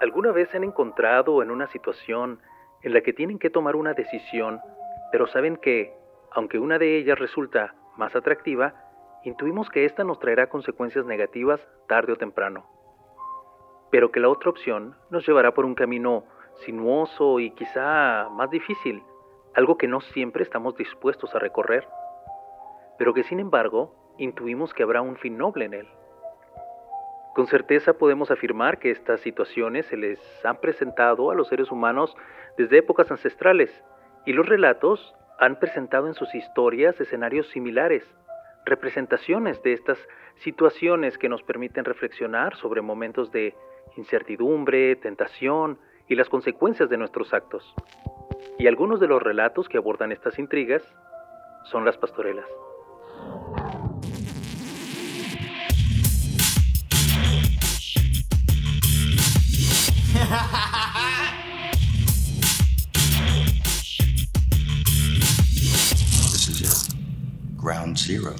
¿Alguna vez se han encontrado en una situación en la que tienen que tomar una decisión, pero saben que, aunque una de ellas resulta más atractiva, intuimos que ésta nos traerá consecuencias negativas tarde o temprano? Pero que la otra opción nos llevará por un camino sinuoso y quizá más difícil, algo que no siempre estamos dispuestos a recorrer, pero que sin embargo intuimos que habrá un fin noble en él. Con certeza podemos afirmar que estas situaciones se les han presentado a los seres humanos desde épocas ancestrales y los relatos han presentado en sus historias escenarios similares, representaciones de estas situaciones que nos permiten reflexionar sobre momentos de incertidumbre, tentación y las consecuencias de nuestros actos. Y algunos de los relatos que abordan estas intrigas son las pastorelas. Zero.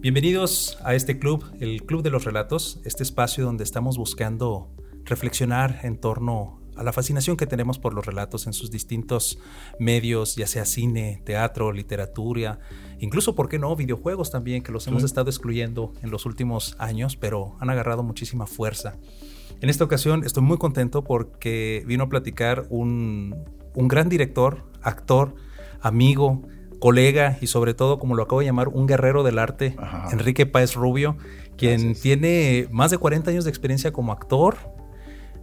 Bienvenidos a este club, el Club de los Relatos, este espacio donde estamos buscando reflexionar en torno a la fascinación que tenemos por los relatos en sus distintos medios, ya sea cine, teatro, literatura, incluso, ¿por qué no?, videojuegos también, que los hemos estado excluyendo en los últimos años, pero han agarrado muchísima fuerza. En esta ocasión estoy muy contento porque vino a platicar un, un gran director, actor, amigo, colega y sobre todo, como lo acabo de llamar, un guerrero del arte, Enrique Páez Rubio, quien tiene más de 40 años de experiencia como actor,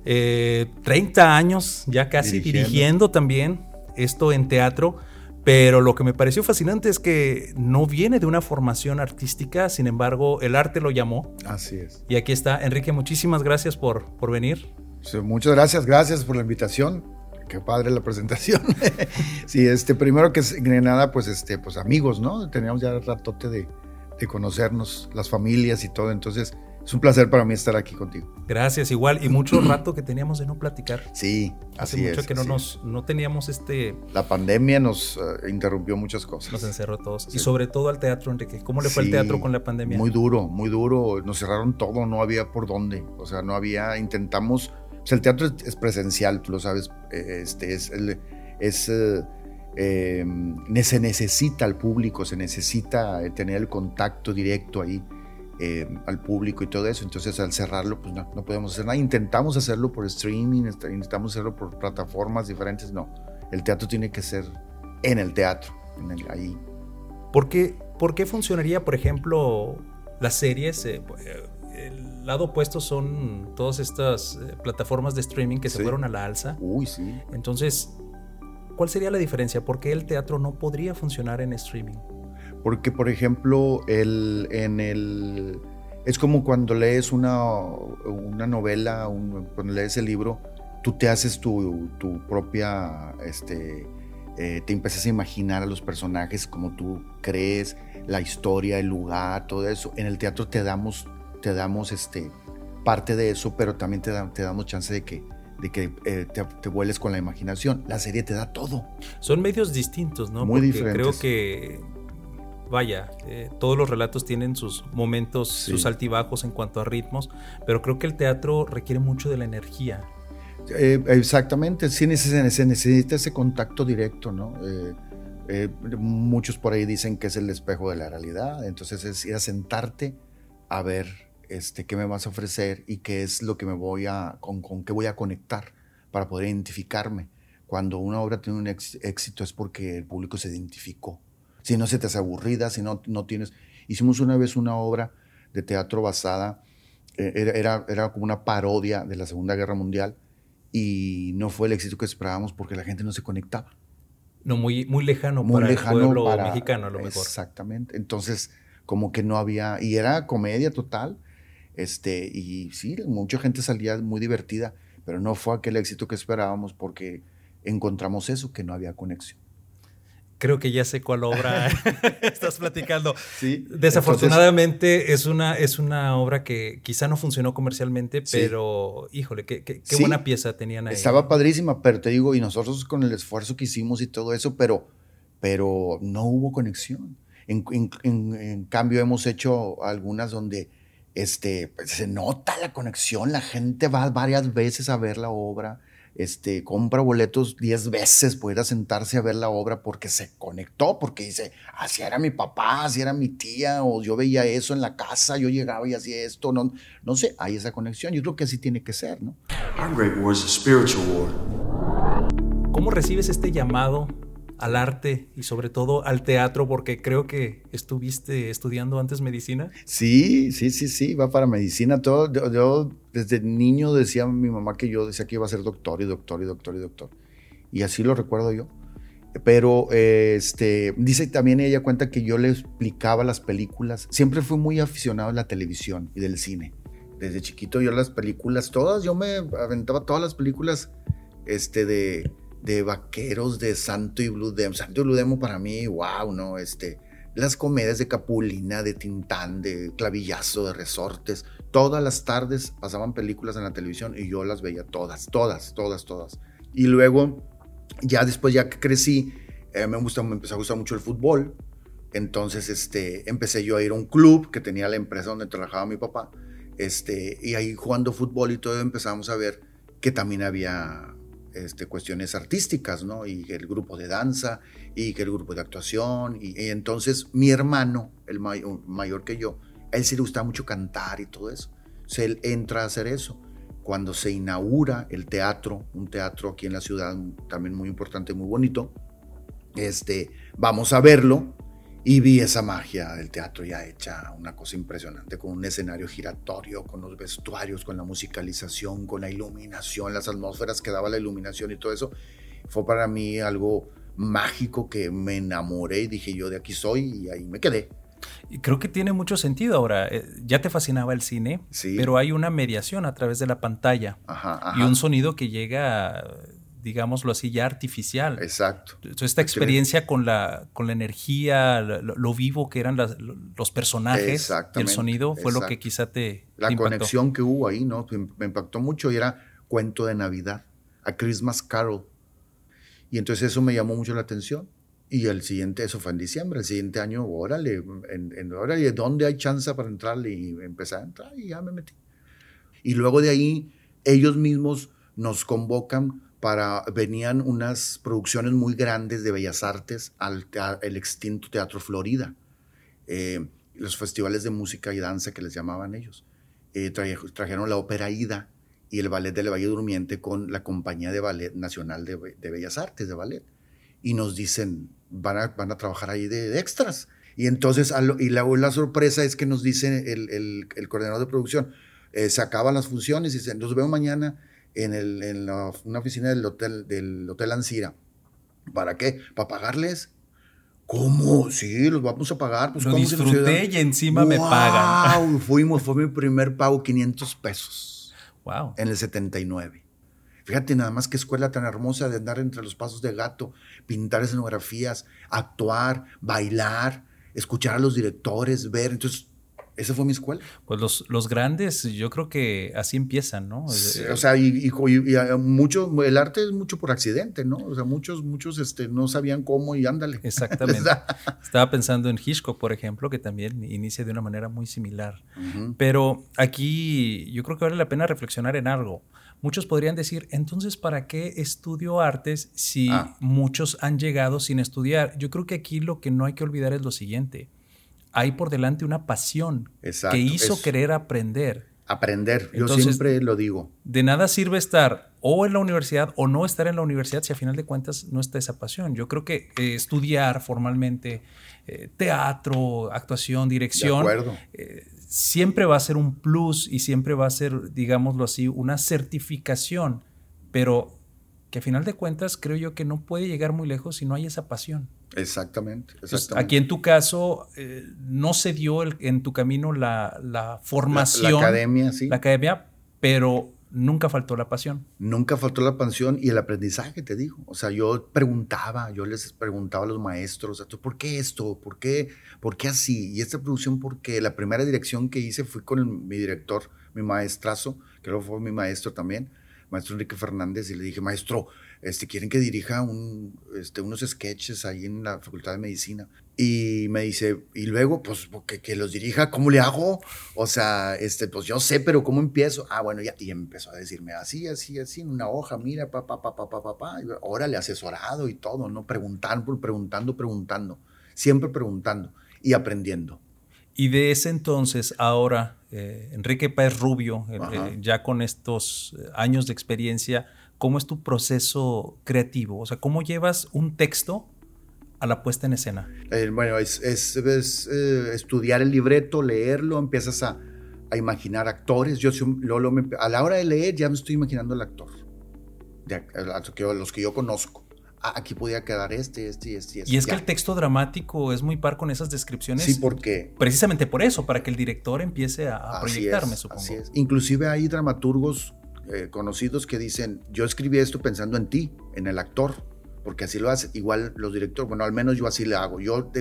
30 eh, años ya casi dirigiendo. también esto en teatro. Pero lo que me pareció fascinante es que no viene de una formación artística, sin embargo, el arte lo llamó. Así es. Y aquí está. Enrique, muchísimas gracias por, por venir. muchas gracias, gracias por la invitación qué padre la presentación. sí, este, primero que nada, pues, este, pues amigos, ¿no? Teníamos ya ratote de, de conocernos, las familias y todo, entonces es un placer para mí estar aquí contigo. Gracias, igual, y mucho rato que teníamos de no platicar. Sí, Hace mucho que no nos, no teníamos este... La pandemia nos eh, interrumpió muchas cosas. Nos encerró todos. Y sobre todo al teatro, Enrique. ¿Cómo le fue el teatro con la pandemia? Muy duro, muy duro. Nos cerraron todo, no había por dónde. O sea, no había, intentamos el teatro es, presencial, tú lo sabes, eh, este, es, es eh, em, se necesita al público, se necesita eh, tener el contacto directo ahí em, al público y todo eso. Entonces al cerrarlo, pues no, no podemos hacer nada. Intentamos hacerlo por streaming, intentamos hacerlo por plataformas diferentes. No, el teatro tiene que ser en el teatro, ahí. ¿Por qué, ¿Por qué funcionaría, por ejemplo, las series? El lado opuesto son todas estas eh, plataformas de streaming que se fueron a la alza. Uy, sí. Entonces, ¿cuál sería la diferencia? ¿Por qué el teatro no podría funcionar en streaming? Porque, por ejemplo, el, en el, es como cuando lees una, una novela, cuando lees el libro, tú te haces tu, tu propia, este, eh, te empiezas a imaginar a los personajes como tú crees, la historia, el lugar, todo eso. En el teatro te damos te damos este, parte de eso, pero también te, te damos chance de que, de que eh, te, vueles con la imaginación. La serie te da todo. Son medios distintos, ¿no? Muy diferentes. Creo que, vaya, eh, todos los relatos tienen sus momentos, sus altibajos en cuanto a ritmos, pero creo que el teatro requiere mucho de la energía. Eh, exactamente, sí se necesita ese contacto directo, ¿no? muchos por ahí dicen que es el espejo de la realidad, entonces es ir a sentarte a ver este, qué me vas a ofrecer y qué es lo que me voy a, con, con qué voy a conectar para poder identificarme. Cuando una obra tiene un éxito es porque el público se identificó. Si no se te hace aburrida, si no, no tienes... Hicimos una vez una obra de teatro basada, eh, era, era, como una parodia de la Segunda Guerra Mundial y no fue el éxito que esperábamos porque la gente no se conectaba. No, muy, muy lejano muy para lejano el pueblo mexicano a lo mejor. Exactamente. Entonces, como que no había... Y era comedia total, este, y sí, mucha gente salía muy divertida, pero no fue aquel éxito que esperábamos porque encontramos eso, que no había conexión. Creo que ya sé cuál obra estás platicando. Sí. Desafortunadamente es, una, es una obra que quizá no funcionó comercialmente, pero híjole, qué, qué, buena pieza tenían ahí. Estaba padrísima, pero te digo, y nosotros con el esfuerzo que hicimos y todo eso, pero, pero no hubo conexión. En, en cambio, hemos hecho algunas donde este, pues, se nota la conexión, la gente va varias veces a ver la obra, este, compra boletos 10 veces para ir a sentarse a ver la obra porque se conectó, porque dice, así era mi papá, así era mi tía, o yo veía eso en la casa, yo llegaba y hacía esto, no, no sé, hay esa conexión, yo creo que así tiene que ser, ¿no? Our Great War is a spiritual war. ¿Cómo recibes este llamado al arte y sobre todo al teatro? Porque creo que estuviste estudiando antes medicina. Sí, sí, sí, sí, va para medicina. Todo, yo, yo desde niño decía mi mamá que yo decía que iba a ser doctor y doctor y doctor y doctor. Y así lo recuerdo yo. Pero este, dice también ella cuenta que yo le explicaba las películas. Siempre fui muy aficionado a la televisión y del cine. Desde chiquito yo las películas, todas, yo me aventaba todas las películas este, de, de vaqueros de Santo y Blue Demon. Santo y Blue para mí, wow, ¿no? Este, las comedias de Capulina, de Tintán, de Clavillazo, de Resortes. Todas las tardes pasaban películas en la televisión y yo las veía todas, todas, todas, todas. Y luego, ya después, ya que crecí, eh, me empezó a gustar mucho el fútbol. Entonces, este, empecé yo a ir a un club que tenía la empresa donde trabajaba mi papá. Este, y ahí jugando fútbol y todo empezamos a ver que también había este, cuestiones artísticas, ¿no? Y el grupo de danza, y que el grupo de actuación, y, entonces mi hermano, el may- mayor que yo, a él sí le gustaba mucho cantar y todo eso. Entonces él entra a hacer eso. Cuando se inaugura el teatro, un teatro aquí en la ciudad también muy importante, muy bonito, este, vamos a verlo y vi esa magia del teatro ya hecha, una cosa impresionante, con un escenario giratorio, con los vestuarios, con la musicalización, con la iluminación, las atmósferas que daba la iluminación y todo eso. Fue para mí algo mágico que me enamoré y dije yo de aquí soy y ahí me quedé. Y creo que tiene mucho sentido ahora. Eh, Ya te fascinaba el cine, Sí. pero hay una mediación a través de la pantalla Ajá, ajá. y un sonido que llega, digámoslo así, ya artificial. Exacto. Esta experiencia con la, con la energía, lo, lo vivo que eran las- los personajes y el sonido fue lo que exacto. quizá te, La te conexión que hubo ahí, ¿no? Me me impactó mucho y era cuento de Navidad, a Christmas Carol. Y entonces eso me llamó mucho la atención. Y el siguiente, eso fue en diciembre, el siguiente año, órale, en, en, órale, ¿dónde hay chance para entrarle? Y empecé a entrar y ya me metí. Y luego de ahí, ellos mismos nos convocan para, venían unas producciones muy grandes de Bellas Artes al el extinto Teatro Florida, eh, los festivales de música y danza que les llamaban ellos. Eh, traje- trajeron la ópera Ida y el ballet del Valle Durmiente con la compañía de ballet nacional de, Be- de Bellas Artes, de ballet. Y nos dicen, van a, van a trabajar ahí de, extras. Y entonces, y la, la sorpresa es que nos dice el, el- el coordinador de producción, eh, se acaban las funciones y dicen, nos vemos mañana en, el- en la- una oficina del hotel, del hotel Ancira. ¿Para qué? ¿Para pagarles? ¿Cómo? Sí, los vamos a pagar. Pues, Lo ¿cómo se nos disfruté y encima me pagan. Fuimos, fue mi primer pago, 500 pesos Wow. en el 79. Fíjate nada más qué escuela tan hermosa de andar entre los pasos de gato, pintar escenografías, actuar, bailar, escuchar a los directores, ver. Entonces, esa fue mi escuela. Pues los, los grandes, yo creo que así empiezan, ¿no? Sí, Eh, o sea, y, y- y- y, eh, mucho, el arte es mucho por accidente, ¿no? O sea, muchos, muchos este, no sabían cómo y ándale. Exactamente. Estaba pensando en Hitchcock, por ejemplo, que también inicia de una manera muy similar. Pero aquí yo creo que vale la pena reflexionar en algo. Muchos podrían decir, entonces, ¿para qué estudio artes si Ah. muchos han llegado sin estudiar? Yo creo que aquí lo que no hay que olvidar es lo siguiente. Hay por delante una pasión Exacto, que hizo querer aprender. Aprender, yo Entonces- siempre lo digo. De nada sirve estar o en la universidad o no estar en la universidad si a final de cuentas no está esa pasión. Yo creo que eh, estudiar formalmente eh, teatro, actuación, De dirección, acuerdo. eh, siempre va a ser un plus y siempre va a ser, digámoslo así, una certificación, pero que a final de cuentas creo yo que no puede llegar muy lejos si no hay esa pasión. Exactamente. Entonces, exactamente. aquí en tu caso eh, no se dio el- en tu camino la, la La- formación, la academia, sí. la academia, pero nunca faltó la pasión. Nunca faltó la pasión y el aprendizaje, te digo. O sea, yo preguntaba, yo les preguntaba a los maestros, ¿tú ¿por qué esto? ¿Por qué, ¿Por qué así? Y esta producción, porque la primera dirección que hice fue con el- mi director, mi maestrazo, que luego fue mi maestro también, maestro Enrique Fernández, y le dije, maestro, este, quieren que dirija un, este, unos sketches ahí en la Facultad de Medicina. Y me dice, y luego, pues, que, que, los dirija, ¿cómo le hago? O sea, este, pues yo sé, pero ¿cómo empiezo? Ah, bueno, ya, y empezó a decirme así, así, así, en una hoja, mira, pa, pa, pa, pa, pa, pa, pa. Órale, asesorado y todo, ¿no? Preguntando, preguntando, preguntando, siempre preguntando y aprendiendo. Y de ese entonces, ahora, eh, Enrique Páez Rubio, eh, eh, ya con estos años de experiencia, ¿cómo es tu proceso creativo? O sea, ¿cómo llevas un texto a la puesta en escena? bueno, es, estudiar el libreto, leerlo, empiezas a, a imaginar actores. Yo a la hora de leer ya me estoy imaginando el actor, de, los que yo conozco. Ah, aquí podía quedar este, este y este. Y es que el texto dramático es muy par con esas descripciones. Sí, porque... Precisamente por eso, para que el director empiece a, proyectarme, supongo. Así es. Inclusive hay dramaturgos eh, conocidos que dicen, yo escribí esto pensando en ti, en el actor, porque así lo hace. Igual los directores, bueno, al menos yo así le hago. Yo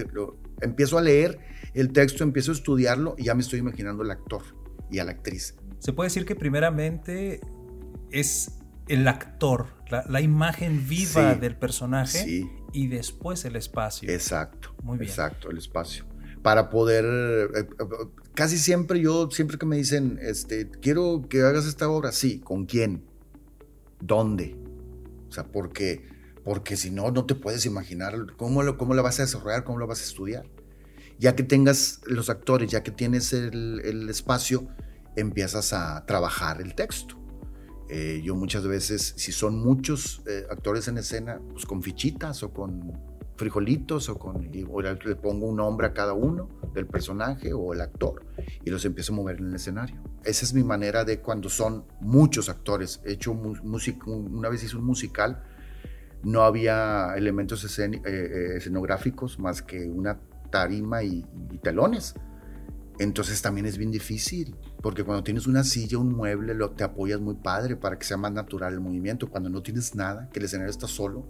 empiezo a leer el texto, empiezo a estudiarlo y ya me estoy imaginando al actor y a la actriz. Se puede decir que primeramente es el actor, la, imagen viva del personaje y después el espacio. Exacto. Muy bien. Exacto, el espacio. Para poder, eh, eh, casi siempre yo, siempre que me dicen, este, quiero que hagas esta obra, sí, ¿con quién? ¿Dónde? O sea, porque, porque si no, no te puedes imaginar cómo, lo, cómo la vas a desarrollar, cómo lo vas a estudiar. Ya que tengas los actores, ya que tienes el, el espacio, empiezas a trabajar el texto. Eh, yo muchas veces, si son muchos eh, actores en escena, pues con fichitas o con frijolitos o con o le pongo un nombre a cada uno del personaje o el actor y los empiezo a mover en el escenario. Esa es mi manera de cuando son muchos actores. He hecho música, una vez hice un musical, no había elementos eh, escenográficos más que una tarima y, y telones. Entonces también es bien difícil. Porque cuando tienes una silla, un mueble, lo, te apoyas muy padre para que sea más natural el movimiento. Cuando no tienes nada, que el escenario está solo.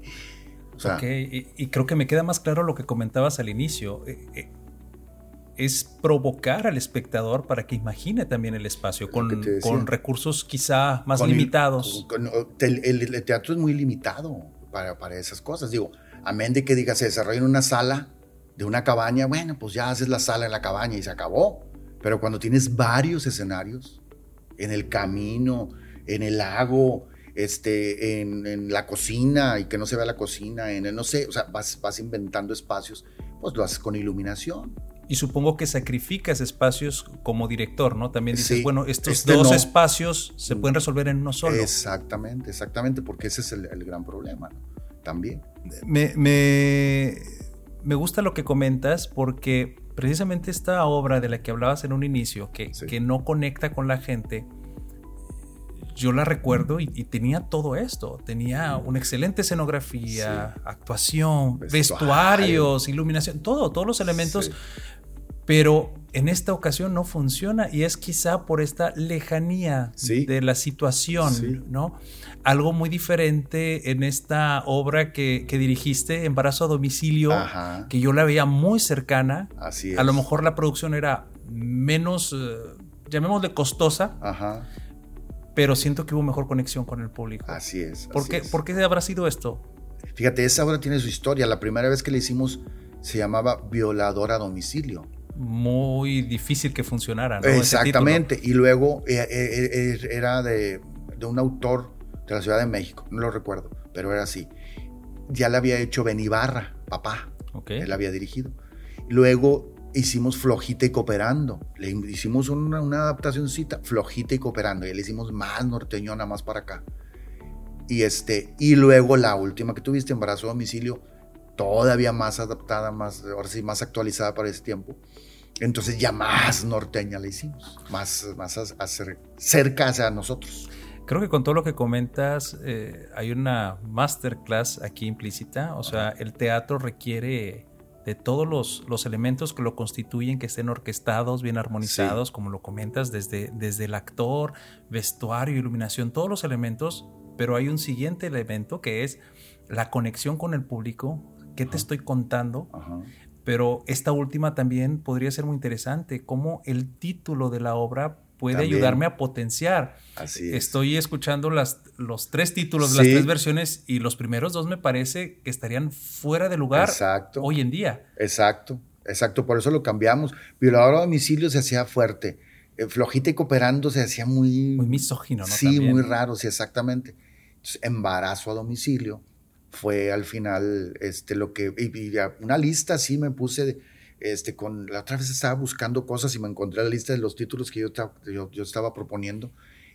ok, y, creo que me queda más claro lo que comentabas al inicio. Eh, eh, es provocar al espectador para que imagine también el espacio con, con recursos quizá más limitados. el, teatro es muy limitado para, para esas cosas. Digo, amén de que digas se desarrolla en una sala de una cabaña, bueno, pues ya haces la sala en la cabaña y se acabó. Pero cuando tienes varios escenarios, en el camino, en el lago, este, en, la cocina y que no se vea la cocina, en el, no sé, o sea, vas, vas inventando espacios, pues lo haces con iluminación. Y supongo que sacrificas espacios como director, ¿no? También dices, bueno, estos este dos espacios se pueden resolver en uno solo. Exactamente, exactamente, porque ese es el, gran problema, ¿no? También. Me, me, me gusta lo que comentas porque precisamente esta obra de la que hablabas en un inicio, que, que no conecta con la gente, yo la recuerdo y, tenía todo esto. Tenía una excelente escenografía, actuación, vestuarios, iluminación, todo, todos los elementos. Pero en esta ocasión no funciona y es quizá por esta lejanía de la situación, ¿no? Algo muy diferente en esta obra que, dirigiste, Embarazo a Domicilio, que yo la veía muy cercana. Así es. A lo mejor la producción era menos, eh, llamémosle costosa, pero siento que hubo mejor conexión con el público. Así es. ¿Por, qué, ¿Por qué habrá sido esto? Fíjate, esa obra tiene su historia. La primera vez que la hicimos se llamaba Violador a Domicilio muy difícil que funcionara. ¿no? Exactamente. Y luego eh, eh, eh, era de, un autor de la Ciudad de México, no lo recuerdo, pero era así. Ya le había hecho Benibarra, papá. Okay. Él había dirigido. Luego hicimos Flojita y Cooperando. Le hicimos una, una adaptacióncita, Flojita y Cooperando. Y le hicimos más norteñona, más para acá. Y, este, y luego la última que tuviste, Embarazo a Domicilio, todavía más adaptada, más, ahora sí, más actualizada para ese tiempo. Entonces ya más norteña la hicimos, más, más a, cerca a nosotros. Creo que con todo lo que comentas eh, hay una masterclass aquí implícita, o sea, el teatro requiere de todos los, los, elementos que lo constituyen, que estén orquestados, bien armonizados, como lo comentas, desde, desde el actor, vestuario, iluminación, todos los elementos, pero hay un siguiente elemento que es la conexión con el público, qué te estoy contando. Pero esta última también podría ser muy interesante, cómo el título de la obra puede ayudarme a potenciar. Así es. Estoy escuchando las, los tres títulos, las tres versiones, y los primeros dos me parece que estarían fuera de lugar hoy en día. Exacto, exacto, por eso lo cambiamos. Violador a domicilio se hacía fuerte. Eh, flojita y cooperando se hacía muy... Muy misógino, ¿no? Sí, muy raro, sí, exactamente. embarazo a domicilio fue al final este, lo que... Y, una lista sí me puse... Este, con, la otra vez estaba buscando cosas y me encontré la lista de los títulos que yo, yo, yo estaba proponiendo.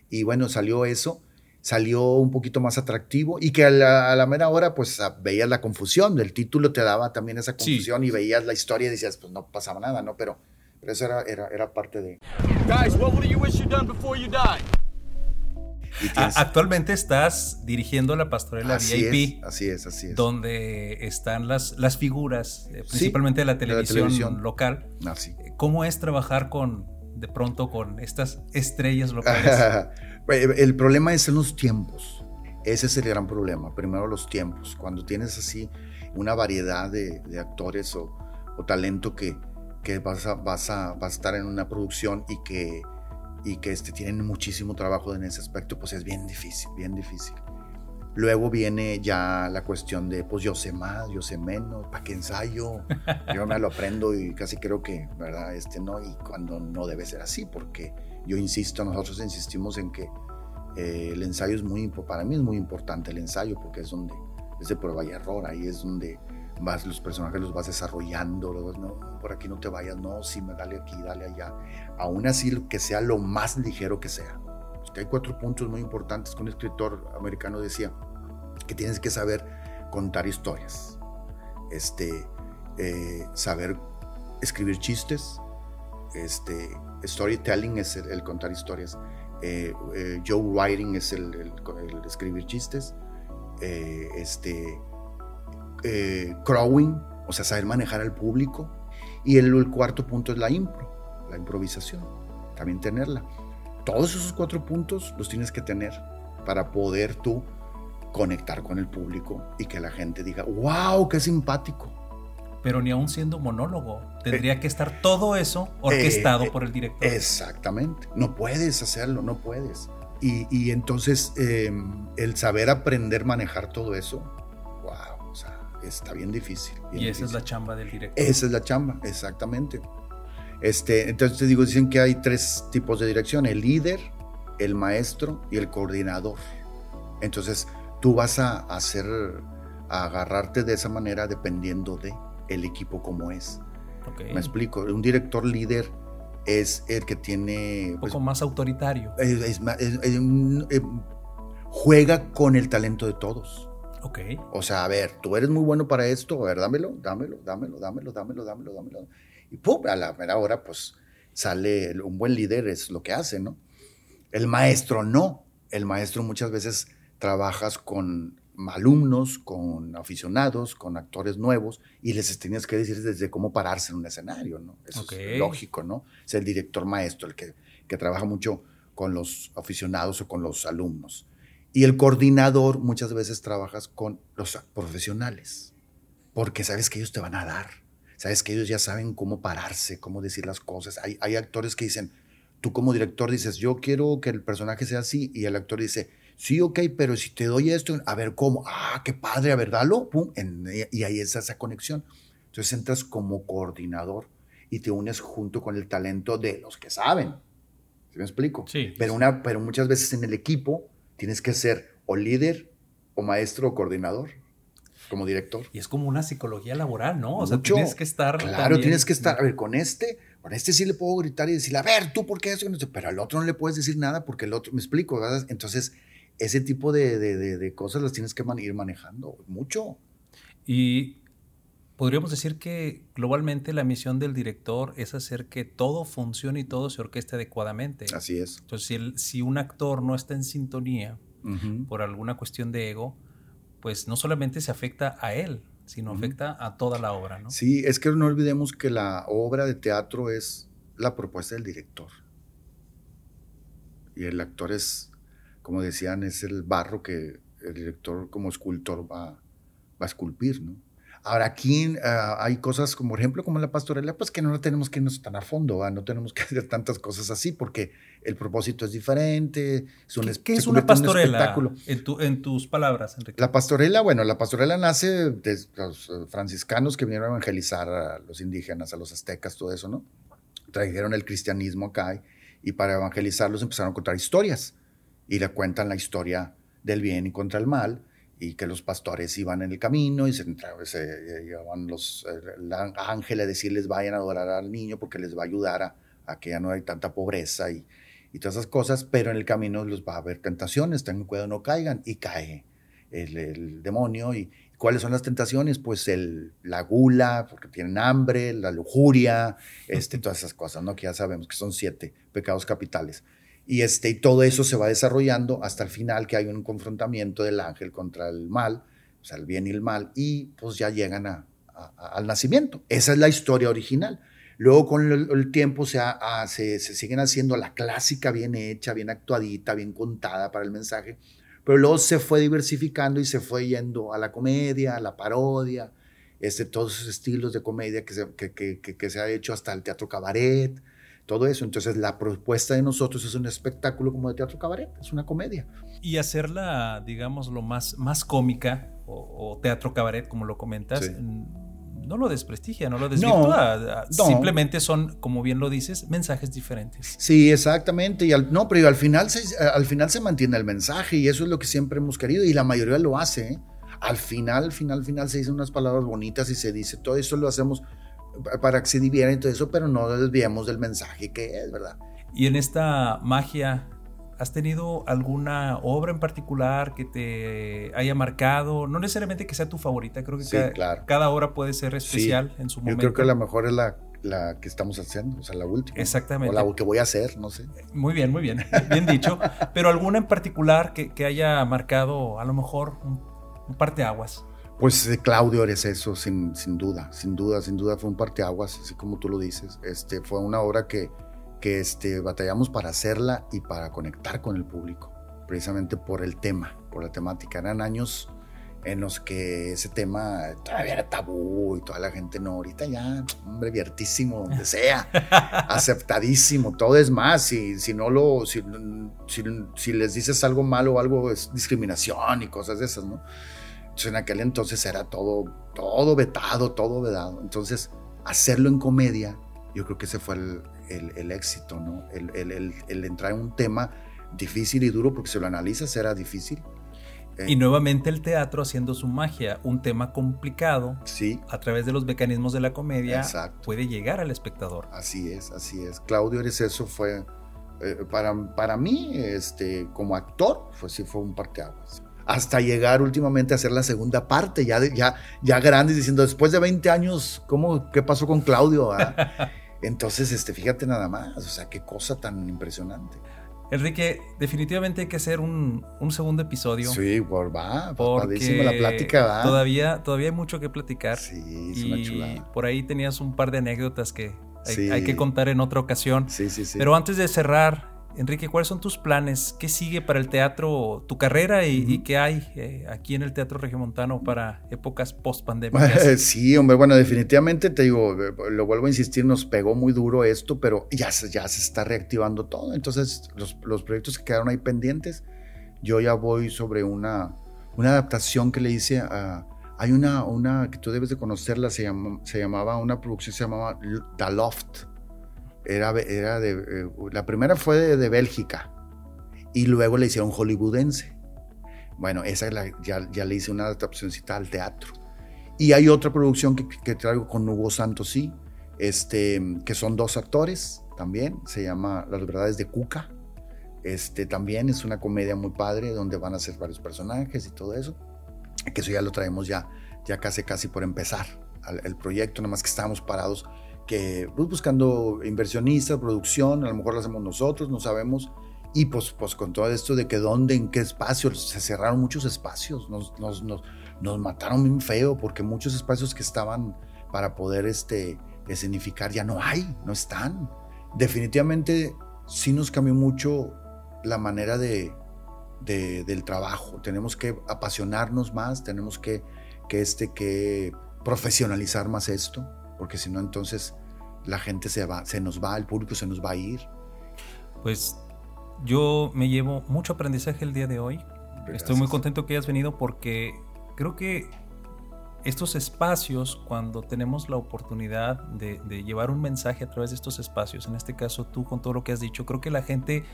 Y bueno, salió eso salió un poquito más atractivo y que a la, mera hora pues veías la confusión, el título te daba también esa confusión y veías la historia y decías pues no pasaba nada, ¿no? Pero pero eso era, era, era parte de... Guys, what would you wish you done before you Actualmente estás dirigiendo la pastorela así VIP. Es, así es, así es. Donde están las, las figuras, eh, principalmente de, la televisión local. Así. Ah, ¿Cómo es trabajar con, de pronto, con estas estrellas locales? el problema es en los tiempos. Ese es el gran problema. Primero los tiempos. Cuando tienes así una variedad de, de actores o, o talento que, que vas a, vas a, vas a estar en una producción y que, y que este, tienen muchísimo trabajo en ese aspecto, pues es bien difícil, bien difícil. Luego viene ya la cuestión de, pues yo sé más, yo sé menos, ¿para qué ensayo? Yo me lo aprendo y casi creo que, ¿verdad? Este no, y cuando no debe ser así, porque yo insisto, nosotros insistimos en que eh, el ensayo es muy, para mí es muy importante el ensayo, porque es donde, es de prueba y error, ahí es donde los personajes los vas desarrollando, por aquí no te vayas, no, sí, dale aquí, dale allá. Aún así, que sea lo más ligero que sea. hay cuatro puntos muy importantes que un escritor americano decía, que tienes que saber contar historias, este, eh, saber escribir chistes, este, storytelling es el, contar historias, eh, eh, Joe writing es el, escribir chistes, este, eh, crowing, o sea, saber manejar al público. Y el, cuarto punto es la impro, la improvisación, también tenerla. Todos esos cuatro puntos los tienes que tener para poder tú conectar con el público y que la gente diga, wow, qué simpático. Pero ni aún siendo monólogo, tendría eh, que estar todo eso orquestado eh, por el director. Exactamente, no puedes hacerlo, no puedes. Y, entonces em, el saber aprender, manejar todo eso, está bien difícil. y esa es la chamba del director. Esa es la chamba, exactamente. Este, entonces te digo, dicen que hay tres tipos de dirección, el líder, el maestro y el coordinador. Entonces tú vas a hacer, a agarrarte de esa manera dependiendo de el equipo como es. Me explico, un director líder es el que tiene... Un pues, poco más autoritario. juega con el talento de todos. Ok. O sea, a ver, tú eres muy bueno para esto, a ver, dámelo, dámelo, dámelo, dámelo, dámelo, dámelo, dámelo. Y pum, a la mera hora, pues sale un buen líder, es lo que hace, ¿no? El maestro no. El maestro muchas veces trabajas con alumnos, con aficionados, con actores nuevos, y les tienes que decir desde cómo pararse en un escenario, ¿no? Eso es lógico, ¿no? Es el director maestro el que, que trabaja mucho con los aficionados o con los alumnos. Y el coordinador muchas veces trabajas con los profesionales, porque sabes que ellos te van a dar, sabes que ellos ya saben cómo pararse, cómo decir las cosas. Hay, hay actores que dicen, tú como director dices, yo quiero que el personaje sea así, y el actor dice, sí, ok, pero si te doy esto, a ver cómo, ah, qué padre, a ver, dalo, pum, y ahí es esa conexión. Entonces entras como coordinador y te unes junto con el talento de los que saben. ¿Sí me explico? Sí. Pero, una, pero muchas veces en el equipo tienes que ser o líder o maestro o coordinador como director. Y es como una psicología laboral, ¿no? O sea, tienes que estar. Claro, tienes que estar. A ver, con este, con este sí le puedo gritar y decirle, a ver, tú, ¿por qué eso? Pero al otro no le puedes decir nada porque el otro, me explico, ¿verdad? Entonces, ese tipo de, de, de cosas las tienes que ir manejando mucho. Y podríamos decir que globalmente la misión del director es hacer que todo funcione y todo se orqueste adecuadamente. Así es. Entonces, si, si un actor no está en sintonía por alguna cuestión de ego, pues no solamente se afecta a él, sino afecta a toda la obra, ¿no? Sí, es que no olvidemos que la obra de teatro es la propuesta del director. Y el actor es, como decían, es el barro que el director como escultor va, va a esculpir, ¿no? Ahora aquí ah, hay cosas como, por ejemplo, como la pastorela, pues que no tenemos que irnos tan a fondo, no tenemos que hacer tantas cosas así porque el propósito es diferente. Es un, ¿Qué, es una pastorela? En, en, tus palabras, Enrique. La pastorela, bueno, la pastorela nace de los eh, franciscanos que vinieron a evangelizar a los indígenas, a los aztecas, todo eso, ¿no? Trajeron el cristianismo acá y para evangelizarlos empezaron a contar historias y le cuentan la historia del bien y contra el mal y que los pastores iban en el camino y se, se llevaban los ángeles a decirles vayan a adorar al niño porque les va a ayudar a, a que ya no hay tanta pobreza y, y, todas esas cosas, pero en el camino los va a haber tentaciones, tengan cuidado no caigan y cae el, el demonio y, ¿Cuáles son las tentaciones? Pues el, la gula, porque tienen hambre, la lujuria, este, todas esas cosas, ¿no? Que ya sabemos que son siete pecados capitales. Y, este, y todo eso se va desarrollando hasta el final que hay un confrontamiento del ángel contra el mal, o sea, el bien y el mal, y pues ya llegan a, al nacimiento. Esa es la historia original. Luego con el, tiempo se, se, siguen haciendo la clásica bien hecha, bien actuadita, bien contada para el mensaje, pero luego se fue diversificando y se fue yendo a la comedia, a la parodia, este, todos esos estilos de comedia que, que, que se ha hecho hasta el teatro cabaret, todo eso. Entonces la propuesta de nosotros es un espectáculo como de teatro cabaret, es una comedia. Y hacerla, digamos, lo más, más cómica o, teatro cabaret, como lo comentas, no lo desprestigia, no lo desvirtúa. Simplemente son, como bien lo dices, mensajes diferentes. Sí, exactamente. Y al, no, pero al final, se, al final se mantiene el mensaje y eso es lo que siempre hemos querido y la mayoría lo hace. ¿eh? Al final, al final, al final se dicen unas palabras bonitas y se dice, todo eso lo hacemos para que se diviertan y todo eso, pero no desviemos del mensaje que es, ¿verdad? Y en esta magia, ¿has tenido alguna obra en particular que te haya marcado? No necesariamente que sea tu favorita, creo que cada, obra puede ser especial en su momento. Yo creo que la mejor es la, la que estamos haciendo, o sea, la última. Exactamente. O la que voy a hacer, no sé. Muy bien, muy bien, bien dicho. Pero alguna en particular que, que haya marcado a lo mejor un, un parteaguas. Pues de Claudio eres eso, sin, sin duda, sin duda, sin duda fue un parteaguas, así como tú lo dices. Este, fue una obra que, que este, batallamos para hacerla y para conectar con el público, precisamente por el tema, por la temática. Eran años en los que ese tema todavía era tabú y toda la gente no, ahorita ya, hombre, abiertísimo, donde sea, aceptadísimo, todo es más, si, si no lo, si, si, si les dices algo malo o algo es discriminación y cosas de esas, ¿no? En aquel entonces era todo, todo vetado, todo vedado. Entonces, hacerlo en comedia, yo creo que ese fue el, éxito, ¿no? El, entrar en un tema difícil y duro, porque si lo analizas era difícil. Y nuevamente el teatro haciendo su magia, un tema complicado, sí. a través de los mecanismos de la comedia, puede llegar al espectador. Así es, así es. Claudio Eres eso fue, eh, para, para mí, este, como actor, fue, sí fue un parteaguas hasta llegar últimamente a hacer la segunda parte, ya, ya, ya grandes, diciendo, después de 20 años, ¿cómo, ¿qué pasó con Claudio? Ah? Entonces, este, fíjate nada más, o sea, qué cosa tan impresionante. Enrique, definitivamente hay que hacer un, segundo episodio. Sí, por va, porque la plática va. Todavía, todavía hay mucho que platicar. Sí, es una chulada. Por ahí tenías un par de anécdotas que hay, hay, que contar en otra ocasión. Sí, sí, sí. Pero antes de cerrar, Enrique, ¿cuáles son tus planes? ¿Qué sigue para el teatro, tu carrera y, qué hay eh, aquí en el Teatro Regiomontano para épocas post-pandémicas? Sí, hombre, bueno, definitivamente te digo, lo vuelvo a insistir, nos pegó muy duro esto, pero ya se, ya se está reactivando todo. Entonces, los, proyectos que quedaron ahí pendientes, yo ya voy sobre una, una adaptación que le hice a... Hay una, una que tú debes de conocerla, se, se llamaba, una producción se llamaba The Loft era, era eh, la primera fue de, Bélgica y luego le hicieron hollywoodense. Bueno, esa ya, ya, le hice una adaptacióncita al teatro. Y hay otra producción que, traigo con Hugo Santos, sí, este, que son dos actores también, se llama Las verdades de Cuca. Este, también es una comedia muy padre donde van a ser varios personajes y todo eso. Que eso ya lo traemos ya, ya casi casi por empezar el proyecto, nada más que estábamos parados que pues, buscando inversionistas, producción, a lo mejor lo hacemos nosotros, no sabemos. Y pues, pues con todo esto de que dónde, en qué espacios, se cerraron muchos espacios, nos, nos, nos, nos mataron bien feo porque muchos espacios que estaban para poder este, escenificar ya no hay, no están. Definitivamente sí nos cambió mucho la manera de, de, del trabajo. Tenemos que apasionarnos más, tenemos que, que, este, que profesionalizar más esto, porque si no entonces la gente se va, se nos va, el público se nos va a ir. Pues yo me llevo mucho aprendizaje el día de hoy. Estoy muy contento que hayas venido porque creo que estos espacios, cuando tenemos la oportunidad de, llevar un mensaje a través de estos espacios, en este caso tú con todo lo que has dicho, creo que la gente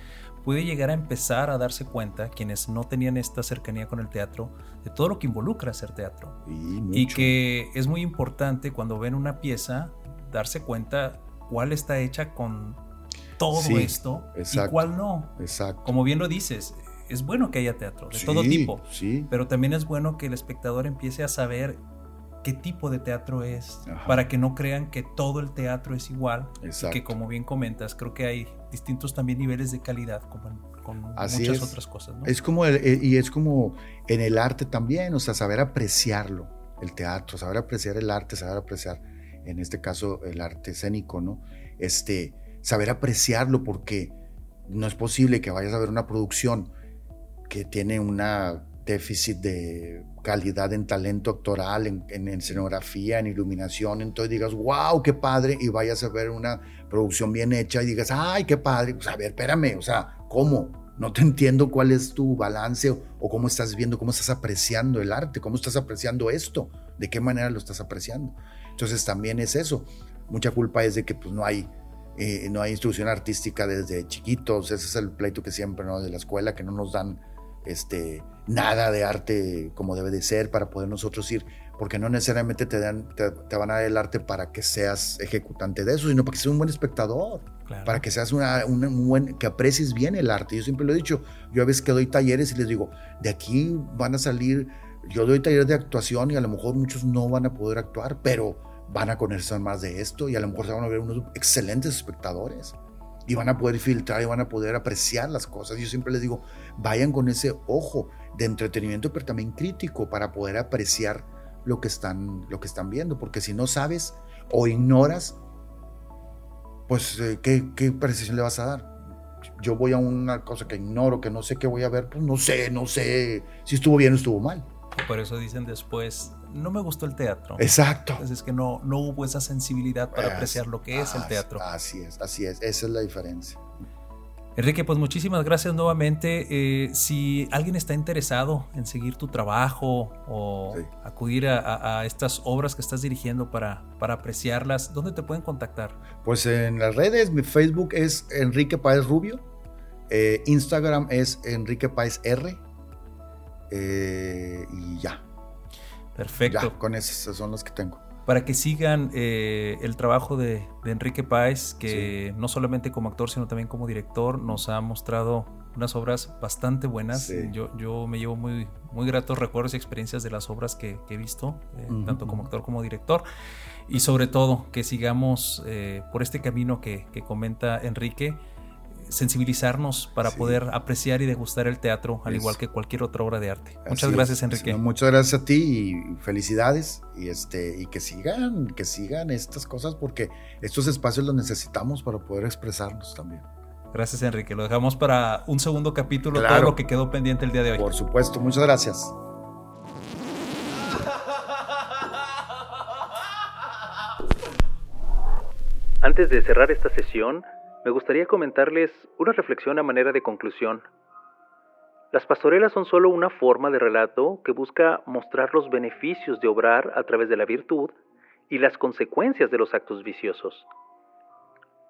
puede llegar a empezar a darse cuenta, quienes no tenían esta cercanía con el teatro, de todo lo que involucra hacer teatro. Y, que es muy importante cuando ven una pieza, darse cuenta cuál está hecha con todo esto y cuál no. Exacto. Como bien lo dices, es bueno que haya teatro de todo tipo, pero también es bueno que el espectador empiece a saber qué tipo de teatro es, para que no crean que todo el teatro es igual. Que como bien comentas, creo que hay distintos también niveles de calidad, como con muchas otras cosas. Es como, eh, y es como en el arte también, o sea, saber apreciarlo, el teatro, saber apreciar el arte, saber apreciar, en este caso, el arte escénico, ¿no? Este, saber apreciarlo porque no es posible que vayas a ver una producción que tiene una déficit de calidad en talento actoral, en, escenografía, en iluminación, entonces digas, wow, qué padre, y vayas a ver una producción bien hecha y digas, ay, qué padre, pues a ver, espérame, o sea, ¿cómo? No te entiendo cuál es tu balance o, cómo estás viendo, cómo estás apreciando el arte, cómo estás apreciando esto, de qué manera lo estás apreciando. Entonces también es eso. Mucha culpa es de que pues no hay eh, no hay instrucción artística desde chiquitos. Ese es el pleito que siempre, ¿no? De la escuela, que no nos dan este, nada de arte como debe de ser para poder nosotros ir, porque no necesariamente te, dan, te, van a dar el arte para que seas ejecutante de eso, sino para que seas un buen espectador, para que seas una, un buen, que aprecies bien el arte. Yo siempre lo he dicho, yo a veces que doy talleres y les digo, de aquí van a salir, yo doy talleres de actuación y a lo mejor muchos no van a poder actuar, pero van a conocer más de esto y a lo mejor se van a ver unos excelentes espectadores y van a poder filtrar y van a poder apreciar las cosas. Yo siempre les digo, vayan con ese ojo de entretenimiento, pero también crítico para poder apreciar lo que están, lo que están viendo, porque si no sabes o ignoras, pues eh, ¿qué, qué precisión le vas a dar? Yo voy a una cosa que ignoro, que no sé qué voy a ver, pues no sé, no sé si estuvo bien o estuvo mal. Por eso dicen después, no me gustó el teatro. Exacto. Entonces es que no, no hubo esa sensibilidad para apreciar lo que es el teatro. Así es, así es, esa es la diferencia. Enrique, pues muchísimas gracias nuevamente. Eh, si alguien está interesado en seguir tu trabajo o acudir a, estas obras que estás dirigiendo para, para apreciarlas, ¿dónde te pueden contactar? Pues en las redes, mi Facebook es Enrique Páez Rubio, eh, Instagram es Enrique Páez R eh, y ya. Perfecto. con esos son los que tengo. Para que sigan eh, el trabajo de, Enrique Páez, que no solamente como actor, sino también como director, nos ha mostrado unas obras bastante buenas. Yo, yo me llevo muy, muy gratos recuerdos y experiencias de las obras que, he visto, eh, tanto como actor como director. Y sobre todo, que sigamos eh, por este camino que, que comenta Enrique sensibilizarnos para poder apreciar y degustar el teatro, al igual que cualquier otra obra de arte. Muchas gracias, Enrique. muchas gracias a ti y felicidades y este y que sigan, que sigan estas cosas porque estos espacios los necesitamos para poder expresarnos también. Gracias, Enrique. Lo dejamos para un segundo capítulo, todo lo que quedó pendiente el día de hoy. Por supuesto, muchas gracias. Antes de cerrar esta sesión, me gustaría comentarles una reflexión a manera de conclusión. Las pastorelas son solo una forma de relato que busca mostrar los beneficios de obrar a través de la virtud y las consecuencias de los actos viciosos.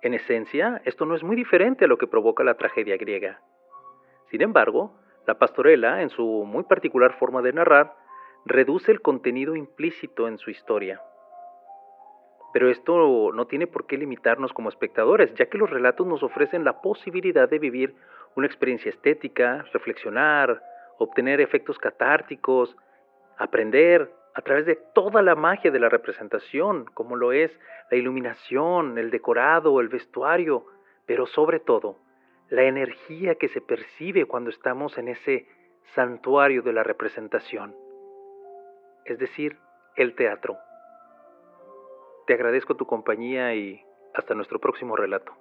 En esencia, esto no es muy diferente a lo que provoca la tragedia griega. Sin embargo, la pastorela, en su muy particular forma de narrar, reduce el contenido implícito en su historia. Pero esto no tiene por qué limitarnos como espectadores, ya que los relatos nos ofrecen la posibilidad de vivir una experiencia estética, reflexionar, obtener efectos catárticos, aprender a través de toda la magia de la representación, como lo es la iluminación, el decorado, el vestuario, pero sobre todo la energía que se percibe cuando estamos en ese santuario de la representación, es decir, el teatro. Te agradezco tu compañía y hasta nuestro próximo relato.